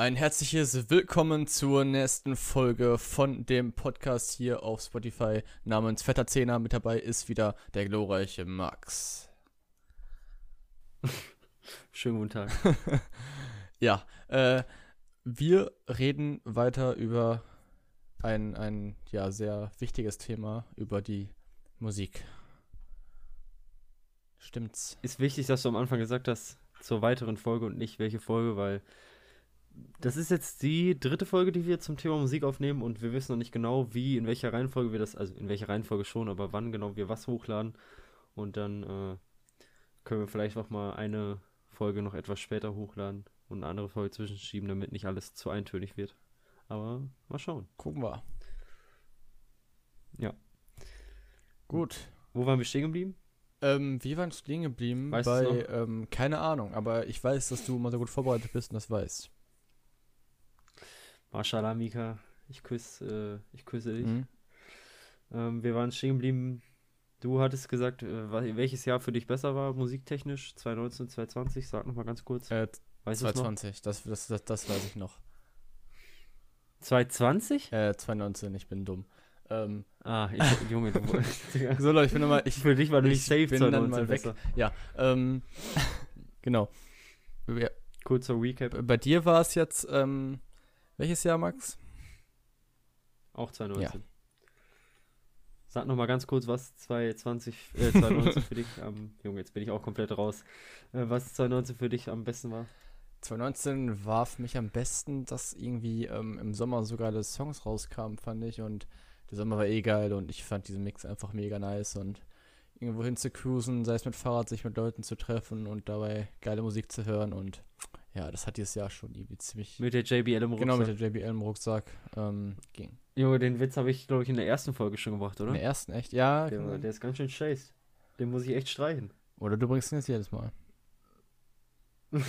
Ein herzliches Willkommen zur nächsten Folge von dem Podcast hier auf Spotify namens Vetter Zehner. Mit dabei ist wieder der glorreiche Max. Schönen guten Tag. ja, äh, wir reden weiter über ein, ein ja, sehr wichtiges Thema, über die Musik. Stimmt's? Ist wichtig, dass du am Anfang gesagt hast, zur weiteren Folge und nicht welche Folge, weil das ist jetzt die dritte Folge, die wir zum Thema Musik aufnehmen und wir wissen noch nicht genau, wie, in welcher Reihenfolge wir das, also in welcher Reihenfolge schon, aber wann genau wir was hochladen. Und dann äh, können wir vielleicht auch mal eine Folge noch etwas später hochladen und eine andere Folge zwischenschieben, damit nicht alles zu eintönig wird. Aber mal schauen. Gucken wir. Ja. Gut. Wo waren wir stehen geblieben? Ähm, wir waren stehen geblieben Weißt bei, ähm, keine Ahnung, aber ich weiß, dass du immer so gut vorbereitet bist und das weißt. Mashallah, Mika, ich küsse, äh, ich küsse dich. Mhm. Ähm, wir waren stehen geblieben. Du hattest gesagt, äh, welches Jahr für dich besser war, musiktechnisch? 2019, 2020? Sag nochmal ganz kurz. Äh, weißt du es noch? 2020, das, das, das, das weiß ich noch. 2020? Äh, 2019, ich bin dumm. Ähm, Ah, ich, Junge, du so Leute, ich bin nochmal, ich, Für dich war du nicht ich safe bin dann 2019 mal weg. besser. Ja, ähm, genau. Ja, Kurzer Recap, bei dir war es jetzt, ähm, welches Jahr, Max? auch 2019. Sag nochmal ganz kurz, was 2020, äh, 2019 für dich am. Junge, jetzt bin ich auch komplett raus. Äh, was 2019 für dich am besten war? 2019 war für mich am besten, dass irgendwie ähm, im Sommer so geile Songs rauskamen, fand ich. Und der Sommer war eh geil und ich fand diesen Mix einfach mega nice. Und irgendwo hin zu cruisen, sei es mit Fahrrad, sich mit Leuten zu treffen und dabei geile Musik zu hören. Und ja, das hat dieses Jahr schon irgendwie ziemlich. Mit der JBL im Rucksack. genau, mit der JBL im Rucksack ähm, ging. Junge, den Witz habe ich, glaube ich, in der ersten Folge schon gebracht, oder? In der ersten, echt? Ja. Der, sein. der ist ganz schön scheiß. Den muss ich echt streichen. Oder du bringst ihn jetzt jedes Mal.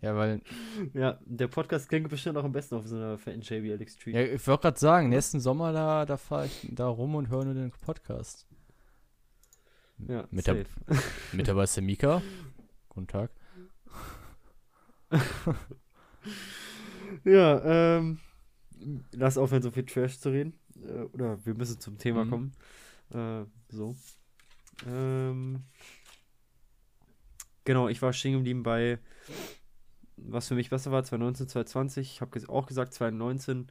ja, weil Ja, der Podcast klingt bestimmt auch am besten auf so einer fetten JBL Extreme. Ja, ich wollte gerade sagen, nächsten Sommer, da, da fahre ich da rum und höre nur den Podcast. Ja, mit der- safe. Mit dabei ist der Mika. Guten Tag. Ja, ähm, lass aufhören, so viel Trash zu reden. Äh, oder wir müssen zum Thema Mhm. kommen. Äh, so. Ähm, genau, ich war stehen geblieben bei, was für mich besser war, 2019, 2020. Ich habe ges auch gesagt 2019,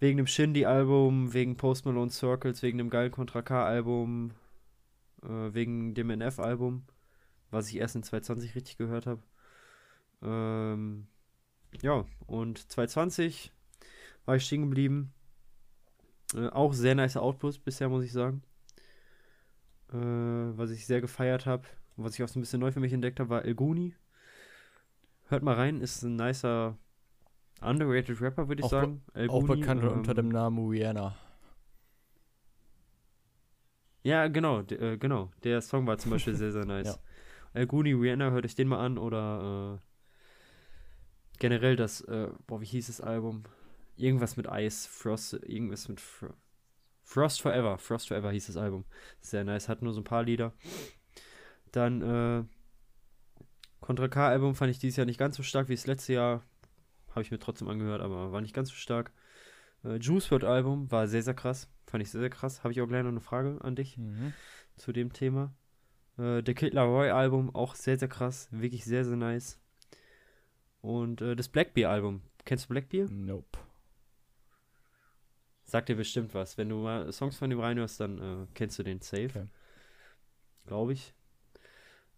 wegen dem Shindy-Album, wegen Post Malone Circles, wegen dem geilen Contra K-Album, äh, wegen dem NF-Album, was ich erst in 2020 richtig gehört habe. Ähm, ja, und 2020 war ich stehen geblieben. Äh, auch sehr nice Output bisher, muss ich sagen. Äh, was ich sehr gefeiert habe was ich auch so ein bisschen neu für mich entdeckt habe, war El Guni. Hört mal rein, ist ein nicer, underrated Rapper, würde ich Auch be- sagen. El Auch Guni, bekannt unter ähm, dem Namen Rihanna. Ja, genau, äh, genau. Der Song war zum Beispiel sehr, sehr nice. Ja. El Guni, Rihanna, hört euch den mal an oder äh, generell das, äh, boah, wie hieß das Album? Irgendwas mit Ice, Frost, irgendwas mit Fro Frost Forever, Frost Forever hieß das Album. Sehr nice, hat nur so ein paar Lieder. Dann, äh, Contra K-Album fand ich dieses Jahr nicht ganz so stark wie das letzte Jahr. Habe ich mir trotzdem angehört, aber war nicht ganz so stark. Äh, Juice WRLD Album war sehr, sehr krass. Fand ich sehr, sehr krass. Habe ich auch gleich noch eine Frage an dich Mhm. zu dem Thema. Äh, der Kid Laroi Album auch sehr, sehr krass. Wirklich sehr, sehr nice. Und äh, das Blackbeer Album. Kennst du Blackbeer? Nope. Sagt dir bestimmt was. Wenn du mal Songs von ihm reinhörst, dann äh, kennst du den safe. Okay. Glaube ich.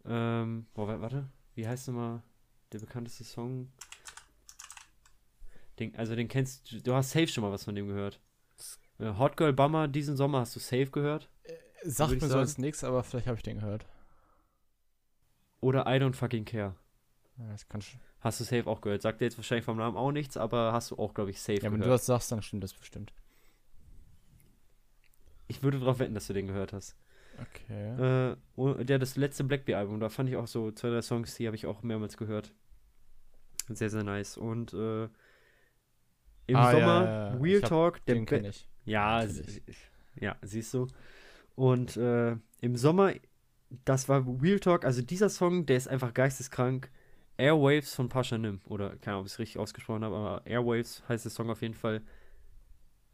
Ähm, boah, wa- warte. Wie heißt nochmal der bekannteste Song? Den, also den kennst du. Du hast safe schon mal was von dem gehört. Äh, Hot Girl Bummer diesen Sommer hast du safe gehört. Sagt Würd mir ich so sagen. jetzt nichts, aber vielleicht habe ich den gehört. Oder I Don't Fucking Care. Ja, das kann schon. Hast du safe auch gehört. Sagt dir jetzt wahrscheinlich vom Namen auch nichts, aber hast du auch, glaube ich, safe Ja, wenn gehört. du das sagst, dann stimmt das bestimmt. Ich würde darauf wetten, dass du den gehört hast. Okay. Äh, ja, das letzte Blackbeard-Album, da fand ich auch so zwei, drei Songs, die habe ich auch mehrmals gehört. Sehr, sehr nice. Und äh, im Ah, ja, Sommer ja, ja. Real hab- Talk, der den Be- kenne ich. Ja, ja, siehst du. Und äh, im Sommer, das war Real Talk, also dieser Song, der ist einfach geisteskrank. Airwaves von Pasha Nim. Oder keine Ahnung, ob ich es richtig ausgesprochen habe, aber Airwaves heißt der Song auf jeden Fall.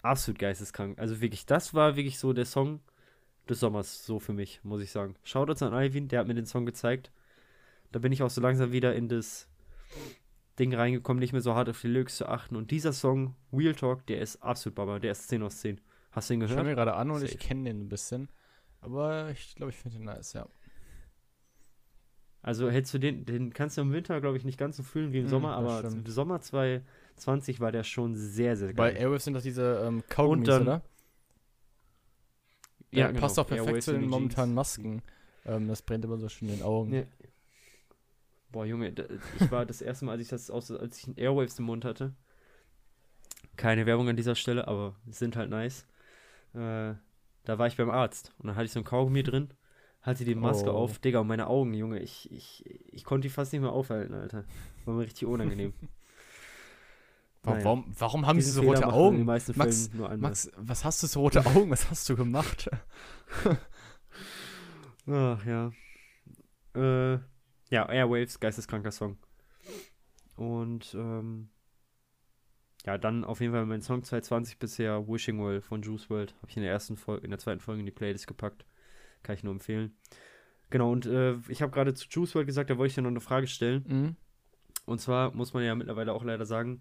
Absolut geisteskrank. Also wirklich, das war wirklich so der Song des Sommers, so für mich, muss ich sagen. Shoutouts an Alvin, der hat mir den Song gezeigt. Da bin ich auch so langsam wieder in das Ding reingekommen, nicht mehr so hart auf die Lyrics zu achten. Und dieser Song, Real Talk, der ist absolut Baba. Der ist 10 aus 10. Hast du ihn Ich gehört? höre mir gerade an und Safe. ich kenne den ein bisschen. Aber ich glaube, ich finde den nice, ja. Also hättest du den, den kannst du im Winter, glaube ich, nicht ganz so fühlen wie im Mm, Sommer, das aber im Sommer 2020 war der schon sehr, sehr Bei geil. Airwaves sind doch diese ähm, Kaugummis, dann- oder? Ja, Der genau. passt auch perfekt Airwaves zu den momentanen. Masken. Ähm, das brennt immer so schön in den Augen. Ja. Boah, Junge, ich war das erste Mal, als ich das aus, als ich einen Airwaves im Mund hatte. Keine Werbung an dieser Stelle, aber sind halt nice. Äh, da war ich beim Arzt und dann hatte ich so ein Kaugummi drin, hatte die Maske Oh. auf, Digga, und meine Augen, Junge, ich, ich, ich konnte die fast nicht mehr aufhalten, Alter. War mir richtig unangenehm. Warum, warum, warum haben sie Diesen so Fehler rote Augen? meisten Max- Fällen nur einmal. Max, was hast du so rote Augen? Was hast du gemacht? Ach ja. Äh, ja, Airwaves, geisteskranker Song. Und ähm, ja, dann auf jeden Fall mein Song 2020 bisher, Wishing Well von Juice WRLD. Habe ich in der ersten Folge, in der zweiten Folge in die Playlist gepackt. Kann ich nur empfehlen. Genau, und äh, ich habe gerade zu Juice WRLD gesagt, da wollte ich dir noch eine Frage stellen. Mhm. Und zwar muss man ja mittlerweile auch leider sagen,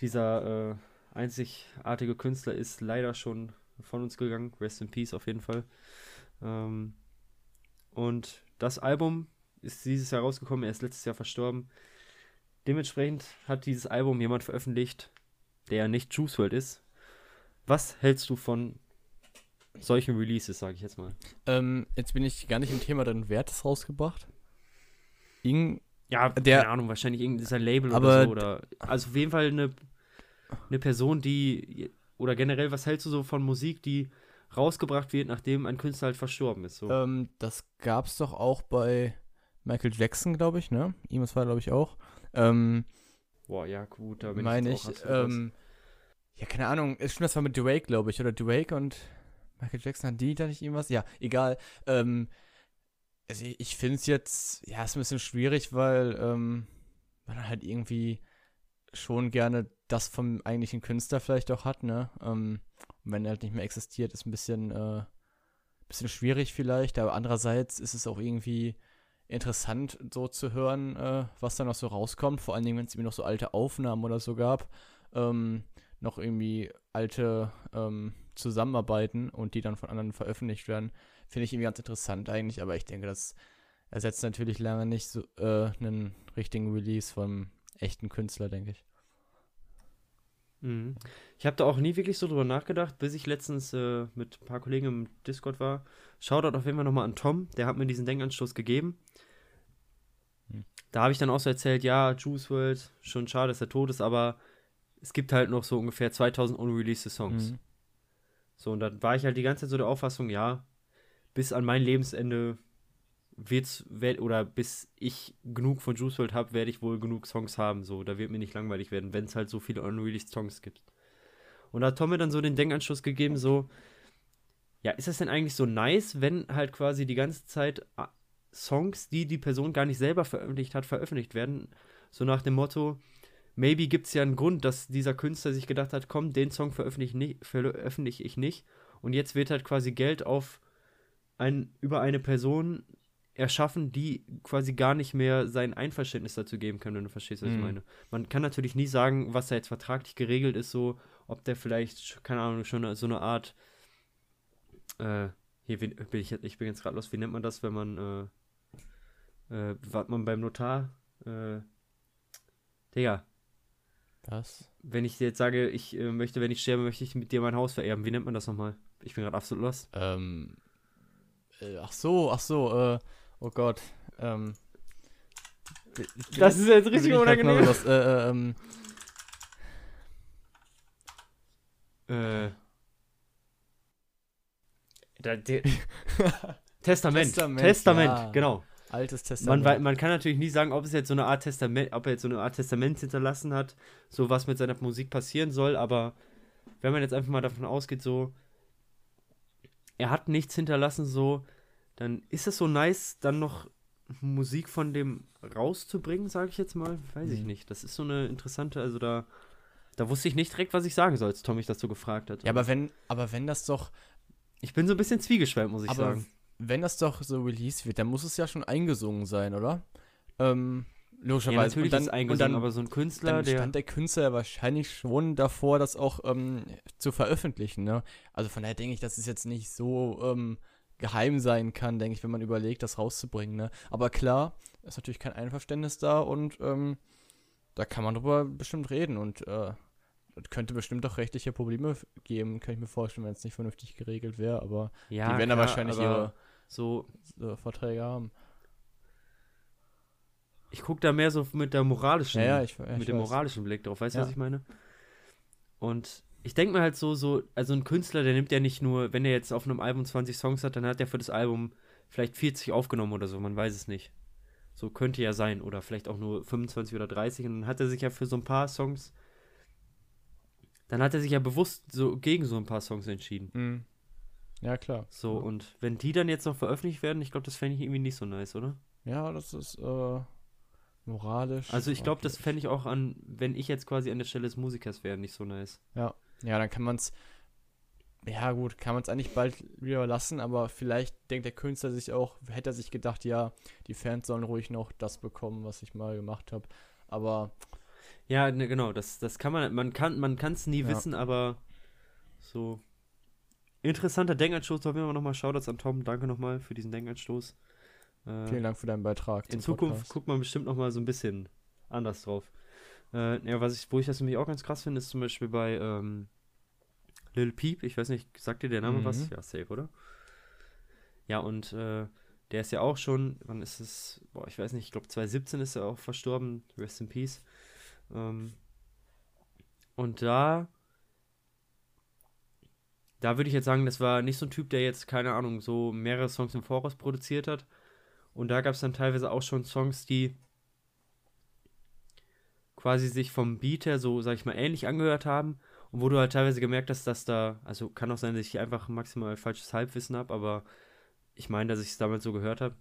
dieser äh, einzigartige Künstler ist leider schon von uns gegangen. Rest in Peace auf jeden Fall. Ähm, und das Album ist dieses Jahr rausgekommen, er ist letztes Jahr verstorben. Dementsprechend hat dieses Album jemand veröffentlicht, der nicht Juice WRLD ist. Was hältst du von solchen Releases, sage ich jetzt mal? Ähm, jetzt bin ich gar nicht im Thema drin. Wer hat das rausgebracht? Irgend, Ja, Der- keine Ahnung, wahrscheinlich irgendein sein Label oder so. Oder, also auf jeden Fall eine, eine Person, die, oder generell, was hältst du so von Musik, die rausgebracht wird, nachdem ein Künstler halt verstorben ist? So. ähm, das gab's doch auch bei Michael Jackson, glaube ich, ne? Ihm das war, glaube ich, auch. Ähm, Boah, ja, gut, da bin meine ich ich. absolut raus. ähm, ja, keine Ahnung. Es stimmt, das war mit Drake, glaube ich. Oder Drake und Michael Jackson, hat die da nicht irgendwas? Ja, egal. Ähm, also ich, ich finde es jetzt, ja, ist ein bisschen schwierig, weil ähm, man halt irgendwie schon gerne das vom eigentlichen Künstler vielleicht auch hat, ne? Ähm, und wenn er halt nicht mehr existiert, ist ein bisschen, äh, bisschen schwierig vielleicht, aber andererseits ist es auch irgendwie interessant, so zu hören, äh, was da noch so rauskommt, vor allen Dingen, wenn es irgendwie noch so alte Aufnahmen oder so gab, ähm, noch irgendwie alte ähm, Zusammenarbeiten und die dann von anderen veröffentlicht werden, finde ich irgendwie ganz interessant eigentlich, aber ich denke, das ersetzt natürlich lange nicht so äh, einen richtigen Release vom echten Künstler, denke ich. Mhm. Ich habe da auch nie wirklich so drüber nachgedacht, bis ich letztens äh, mit ein paar Kollegen im Discord war. Shoutout auf jeden Fall nochmal an Tom, der hat mir diesen Denkanstoß gegeben. Hm. Da habe ich dann auch so erzählt, ja, Juice WRLD, schon schade, dass er tot ist, aber es gibt halt noch so ungefähr 2000 unreleased Songs. Mhm. So, und dann war ich halt die ganze Zeit so der Auffassung, ja, bis an mein Lebensende wird's, werd, oder bis ich genug von Juice WRLD habe, werde ich wohl genug Songs haben. So, da wird mir nicht langweilig werden, wenn es halt so viele unreleased Songs gibt. Und da hat Tom mir dann so den Denkanschluss gegeben, so, ja, ist das denn eigentlich so nice, wenn halt quasi die ganze Zeit ah, Songs, die die Person gar nicht selber veröffentlicht hat, veröffentlicht werden? So nach dem Motto, maybe gibt es ja einen Grund, dass dieser Künstler sich gedacht hat, komm, den Song veröffentliche ich nicht, veröffentliche ich nicht. Und jetzt wird halt quasi Geld auf ein, über eine Person erschaffen, die quasi gar nicht mehr sein Einverständnis dazu geben kann, wenn du verstehst, was ich Mhm. meine. Man kann natürlich nie sagen, was da jetzt vertraglich geregelt ist, so, ob der vielleicht, keine Ahnung, schon so eine Art, äh, hier bin ich, jetzt- ich bin jetzt gerade los, wie nennt man das, wenn man, äh, äh, was man beim Notar, äh, Digga, Was? wenn ich dir jetzt sage, ich äh, möchte, wenn ich sterbe, möchte ich mit dir mein Haus vererben, wie nennt man das nochmal? Ich bin gerade absolut lost. Ähm, äh, ach so, ach so, äh, oh Gott, ähm. Das ist jetzt richtig ich grad unangenehm. los, äh, äh, ähm, Äh. Da, Testament. Testament, Testament, ja. genau. Altes Man, Testament. wei- man kann natürlich nie sagen, ob es jetzt so eine Art Testament, ob er jetzt so eine Art Testament hinterlassen hat, so was mit seiner Musik passieren soll, aber wenn man jetzt einfach mal davon ausgeht, so, er hat nichts hinterlassen, so, dann ist es so nice, dann noch Musik von dem rauszubringen, sage ich jetzt mal, weiß ich Mhm. nicht. Das ist so eine interessante, also da, da wusste ich nicht direkt, was ich sagen soll, als Tom mich das so gefragt hat. Ja, aber wenn, aber wenn das doch, ich bin so ein bisschen zwiegeschwellt, muss ich aber sagen. Wenn das doch so released wird, dann muss es ja schon eingesungen sein, oder? Ähm, Ja, logischerweise. natürlich und dann, eingesungen, und dann, aber so ein Künstler, dann stand der Künstler ja wahrscheinlich schon davor, das auch ähm, zu veröffentlichen, ne? Also von daher denke ich, dass es jetzt nicht so ähm, geheim sein kann, denke ich, wenn man überlegt, das rauszubringen, ne? Aber klar, ist natürlich kein Einverständnis da und ähm, da kann man drüber bestimmt reden und äh, könnte bestimmt auch rechtliche Probleme geben, kann ich mir vorstellen, wenn es nicht vernünftig geregelt wäre, aber ja, die werden da klar, wahrscheinlich aber so, äh, Verträge haben. ich gucke da mehr so mit der moralischen, Ja, ja, ich, ja, ich mit dem weiß. moralischen Blick drauf, weißt du, Ja. was ich meine? Und ich denke mir halt so, so, also ein Künstler, der nimmt ja nicht nur, wenn er jetzt auf einem Album 20 Songs hat, dann hat er für das Album vielleicht 40 aufgenommen oder so, man weiß es nicht. So könnte ja sein, oder vielleicht auch nur 25 oder 30 und dann hat er sich ja für so ein paar Songs, dann hat er sich ja bewusst so gegen so ein paar Songs entschieden. Mhm. Ja, klar. So, Ja. und wenn die dann jetzt noch veröffentlicht werden, ich glaube, das fände ich irgendwie nicht so nice, oder? Ja, das ist äh, moralisch. Also ich glaube, das fände ich auch an, wenn ich jetzt quasi an der Stelle des Musikers wäre, nicht so nice. Ja, dann kann man es. Ja, gut, kann man es eigentlich bald wieder lassen, aber vielleicht denkt der Künstler sich auch, hätte er sich gedacht, ja, die Fans sollen ruhig noch das bekommen, was ich mal gemacht habe. Aber Ja, ne, genau, das, das kann man, man kann man kann es nie Ja. wissen, aber so interessanter Denkanstoß, jeden Fall nochmal Shoutouts an Tom, danke nochmal für diesen Denkanstoß. Äh, vielen Dank für deinen Beitrag. in Zukunft Podcast. guckt man bestimmt nochmal so ein bisschen anders drauf. Äh, ja, was ich, wo ich das nämlich auch ganz krass finde, ist zum Beispiel bei ähm, Lil Peep, ich weiß nicht, sagt dir der Name Mhm. was? Ja, safe, oder? Ja, und äh, der ist ja auch schon, wann ist es, boah, ich weiß nicht, ich glaube 2017 ist er auch verstorben, rest in peace. Ähm, und da, da würde ich jetzt sagen, das war nicht so ein Typ, der jetzt, keine Ahnung, so mehrere Songs im Voraus produziert hat. Und da gab es dann teilweise auch schon Songs, die quasi sich vom Beat her so, sag ich mal, ähnlich angehört haben. Und wo du halt teilweise gemerkt hast, dass da, also kann auch sein, dass ich einfach maximal falsches Halbwissen habe, aber ich meine, dass ich es damals so gehört habe,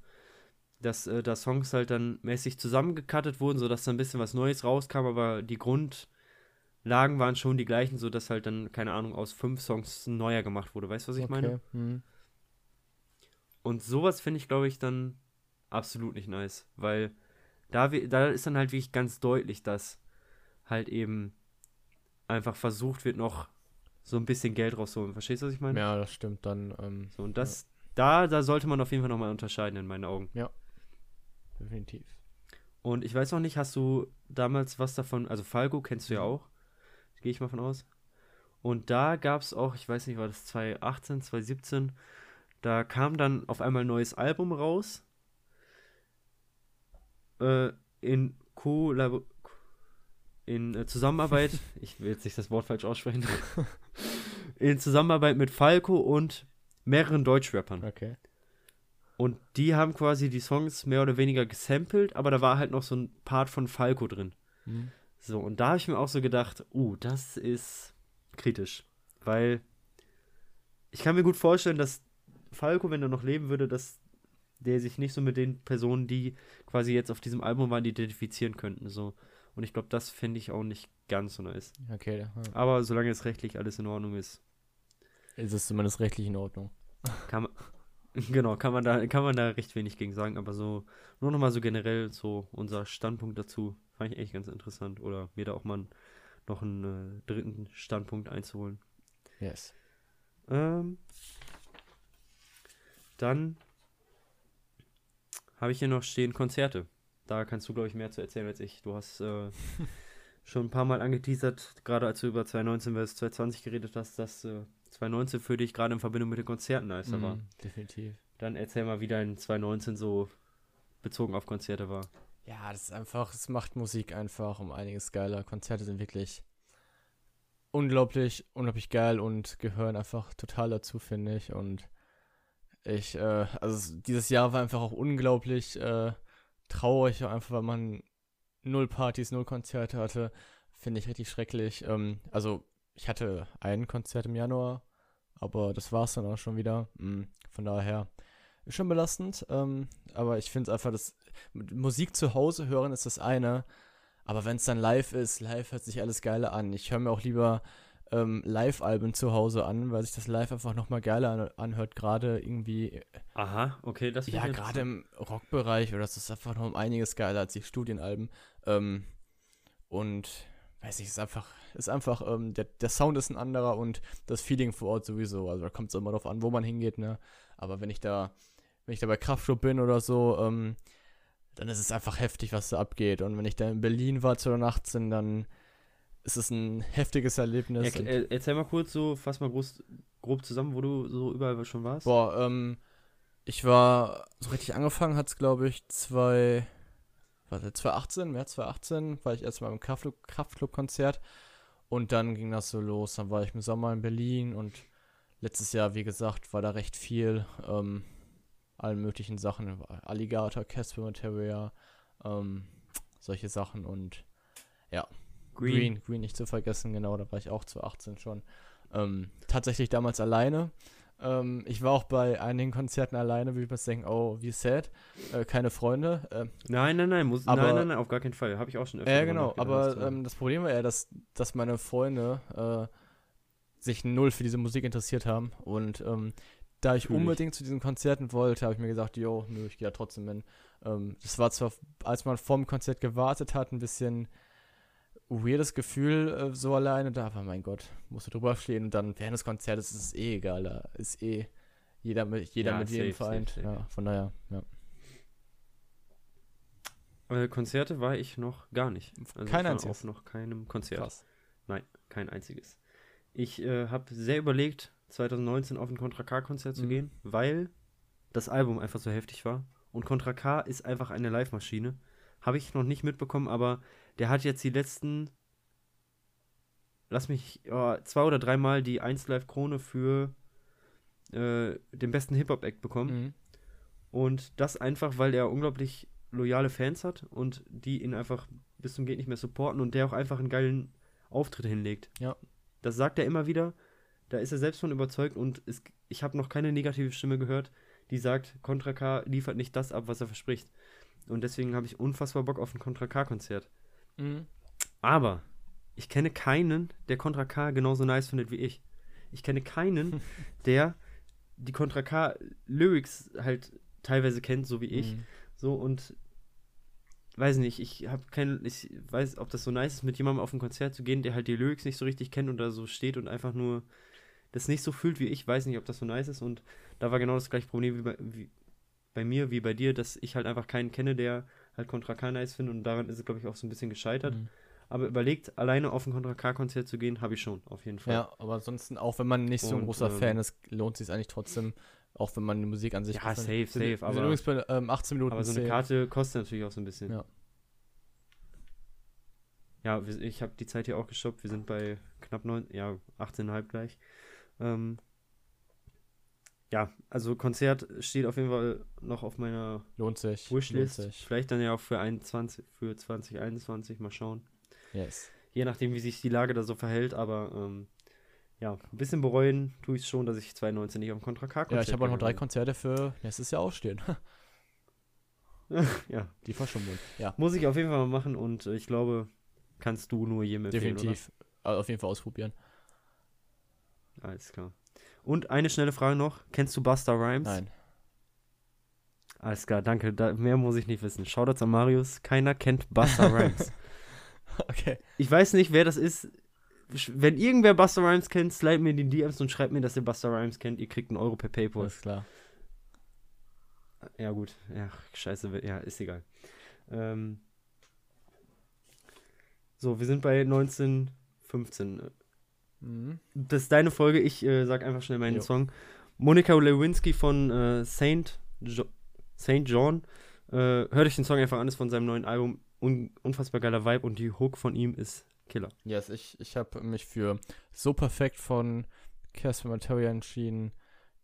dass äh, da Songs halt dann mäßig zusammengekattet wurden, sodass da ein bisschen was Neues rauskam, aber die Grundlagen waren schon die gleichen, sodass halt dann, keine Ahnung, aus fünf Songs ein neuer gemacht wurde. Weißt du, was ich meine? Okay. Mhm. Und sowas finde ich, glaube ich, dann absolut nicht nice, weil da, da ist dann halt wirklich ganz deutlich, dass halt eben einfach versucht wird, noch so ein bisschen Geld rauszuholen. Verstehst du, was ich meine? Ja, das stimmt dann. Ähm, So, und das, da, da sollte man auf jeden Fall nochmal unterscheiden, in meinen Augen. definitiv. Und ich weiß noch nicht, hast du damals was davon, also Falco kennst du ja Mhm. auch, gehe ich mal von aus. Und da gab es auch, ich weiß nicht, war das 2018, 2017, da kam dann auf einmal ein neues Album raus. Äh, in Kollab in äh, Zusammenarbeit, ich will jetzt nicht das Wort falsch aussprechen, in Zusammenarbeit mit Falco und mehreren Deutschrappern. Okay. Und die haben quasi die Songs mehr oder weniger gesampelt, aber da war halt noch so ein Part von Falco drin. Mhm. So, und da habe ich mir auch so gedacht, uh, das ist kritisch. Weil ich kann mir gut vorstellen, dass Falco, wenn er noch leben würde, dass der sich nicht so mit den Personen, die quasi jetzt auf diesem Album waren, identifizieren könnten. So. Und ich glaube, das finde ich auch nicht ganz so nice. Okay, ja. Aber solange es rechtlich alles in Ordnung ist, ist es zumindest rechtlich in Ordnung. kann man. Genau, kann man da, kann man da recht wenig gegen sagen, aber so, nur nochmal so generell so unser Standpunkt dazu, fand ich echt ganz interessant. Oder mir da auch mal noch einen äh, dritten Standpunkt einzuholen. Yes. Ähm, dann habe ich hier noch stehen Konzerte. Da kannst du, glaube ich, mehr zu erzählen als ich. Du hast äh, schon ein paar Mal angeteasert, gerade als du über 2019 vs 2020 geredet hast, dass äh, 2019 für dich gerade in Verbindung mit den Konzerten nicer war. Mhm, definitiv. Dann erzähl mal, wie dein 2019 so bezogen auf Konzerte war. Ja, das ist einfach, es macht Musik einfach um einiges geiler. Konzerte sind wirklich unglaublich, unglaublich geil und gehören einfach total dazu, finde ich. Und ich, äh, also es- dieses Jahr war einfach auch unglaublich äh, traurig, einfach weil man null Partys, null Konzerte hatte. Finde ich richtig schrecklich. Ähm, also ich hatte ein Konzert im Januar, aber das war's dann auch schon wieder. Mm, von daher ist schon belastend, ähm, aber ich finde es einfach, das Musik zu Hause hören ist das eine, aber wenn es dann live ist, live hört sich alles geiler an. Ich höre mir auch lieber ähm, Live-Alben zu Hause an, weil sich das live einfach nochmal geiler an, anhört, gerade irgendwie. Aha, okay, das Ja, gerade im Rockbereich oder das ist einfach noch um einiges geiler als die Studienalben. Ähm, und weiß nicht, ist einfach, ist einfach, ähm, der, der Sound ist ein anderer und das Feeling vor Ort sowieso. Also da kommt es immer drauf an, wo man hingeht, ne? Aber wenn ich da, wenn ich da bei Kraftclub bin oder so, ähm, dann ist es einfach heftig, was da abgeht. Und wenn ich da in Berlin war 2018, dann ist es ein heftiges Erlebnis. Ja, äh, erzähl mal kurz so, fass mal groß, grob zusammen, wo du so überall schon warst. Boah, ähm, ich war, so richtig angefangen hat es, glaube ich, zwei, warte, 2018, März 2018, war ich erstmal im Kraftclub-Konzert und dann ging das so los. Dann war ich im Sommer in Berlin und letztes Jahr, wie gesagt, war da recht viel, ähm, allen möglichen Sachen, Alligator, Casper Materia, ähm, solche Sachen und ja, Green. Green. Green, nicht zu vergessen, genau, da war ich auch zu 18 schon. Ähm, tatsächlich damals alleine. Ähm, ich war auch bei einigen Konzerten alleine, wie ich mir denken, oh, wie sad, äh, keine Freunde. Äh, nein, nein, nein, muss, aber, nein, nein, nein, auf gar keinen Fall. Habe ich auch schon öfter Ja, genau, aber ähm, das Problem war ja, dass, dass meine Freunde äh, sich null für diese Musik interessiert haben und ähm, da ich Natürlich. unbedingt zu diesen Konzerten wollte, habe ich mir gesagt, jo, nö, ich gehe da trotzdem hin. Ähm, das war zwar, als man vorm Konzert gewartet hat, ein bisschen weirdes Gefühl äh, so alleine da, aber mein Gott, musst du drüber stehen und dann während des Konzertes ist es eh egal, da ist eh jeder mit, jeder ja, mit jedem vereint. Ja, von daher, ja. Äh, Konzerte war ich noch gar nicht. Also kein einziges. Auf noch keinem Konzert. Krass. Nein, kein einziges. Ich äh, habe sehr überlegt, 2019 auf ein Contra K-Konzert mhm. zu gehen, weil das Album einfach so heftig war. Und Contra K ist einfach eine Live-Maschine. Habe ich noch nicht mitbekommen, aber der hat jetzt die letzten, lass mich, oh, zwei oder dreimal die 1 Live Krone für äh, den besten Hip-Hop-Act bekommen. Mhm. Und das einfach, weil er unglaublich loyale Fans hat und die ihn einfach bis zum Geht nicht mehr supporten und der auch einfach einen geilen Auftritt hinlegt. Ja. Das sagt er immer wieder. Da ist er selbst von überzeugt und es, ich habe noch keine negative Stimme gehört, die sagt, Contra K liefert nicht das ab, was er verspricht. Und deswegen habe ich unfassbar Bock auf ein Contra K-Konzert. Mhm. Aber ich kenne keinen, der Contra K genauso nice findet wie ich. Ich kenne keinen, der die Contra K Lyrics halt teilweise kennt, so wie ich. Mhm. So und weiß nicht, ich habe kein, ich weiß, ob das so nice ist, mit jemandem auf ein Konzert zu gehen, der halt die Lyrics nicht so richtig kennt und da so steht und einfach nur das nicht so fühlt wie ich, weiß nicht, ob das so nice ist und da war genau das gleiche Problem wie bei, wie bei mir, wie bei dir, dass ich halt einfach keinen kenne, der halt Contra K nice findet und daran ist es, glaube ich, auch so ein bisschen gescheitert. Mhm. Aber überlegt, alleine auf ein Contra K-Konzert zu gehen, habe ich schon, auf jeden Fall. Ja, aber ansonsten, auch wenn man nicht so ein großer ähm, Fan ist, lohnt es sich eigentlich trotzdem, auch wenn man die Musik an sich Ja, safe, safe. Wir aber, übrigens bei ähm, 18 Minuten. Aber so eine Karte kostet natürlich auch so ein bisschen. Ja. Ja, ich habe die Zeit hier auch gestoppt. Wir sind bei knapp 9, ja, 18,5 gleich. Ähm, ja, also Konzert steht auf jeden Fall noch auf meiner lohnt sich, Wishlist. Lohnt sich. Vielleicht dann ja auch für 21, für 2021 mal schauen. Yes. Je nachdem, wie sich die Lage da so verhält, aber ähm, ja, ein bisschen bereuen tue ich es schon, dass ich 2019 nicht auf dem Contra K Konzert Ja, ich habe auch noch drei Konzerte für nächstes Jahr ausstehen. ja. Die verschummeln. Ja. Muss ich auf jeden Fall mal machen und äh, ich glaube, kannst du nur jedem empfehlen, Definitiv. Also auf jeden Fall ausprobieren. Alles klar. Und eine schnelle Frage noch. Kennst du Buster Rhymes? Nein. Alles klar, danke. Da, mehr muss ich nicht wissen. Shoutouts an Marius. Keiner kennt Buster Rhymes. okay. Ich weiß nicht, wer das ist. Wenn irgendwer Buster Rhymes kennt, slide mir in die DMs und schreibt mir, dass ihr Buster Rhymes kennt. Ihr kriegt einen Euro per PayPal. Alles klar. Ja, gut. Ja, scheiße. Ja, ist egal. Ähm so, wir sind bei 1915. Mhm. Das ist deine Folge. Ich äh, sag einfach schnell meinen jo. Song. Monika Lewinsky von äh, Saint, jo Saint John. Äh, hört euch den Song einfach an, ist von seinem neuen Album. Un unfassbar geiler Vibe und die Hook von ihm ist Killer. Yes, ich, ich habe mich für So Perfekt von Casper Materia entschieden.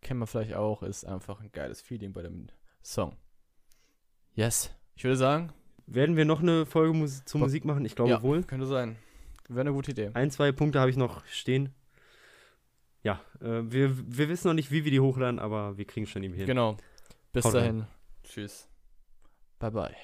Kennen wir vielleicht auch, ist einfach ein geiles Feeling bei dem Song. Yes, ich würde sagen. Werden wir noch eine Folge Mus zur Musik machen? Ich glaube ja, wohl. Könnte sein. Wäre eine gute Idee. Ein, zwei Punkte habe ich noch stehen. Ja, äh, wir, wir wissen noch nicht, wie wir die hochladen, aber wir kriegen schon irgendwie hin. Genau. Bis Haut dahin. Rein. Tschüss. Bye, bye.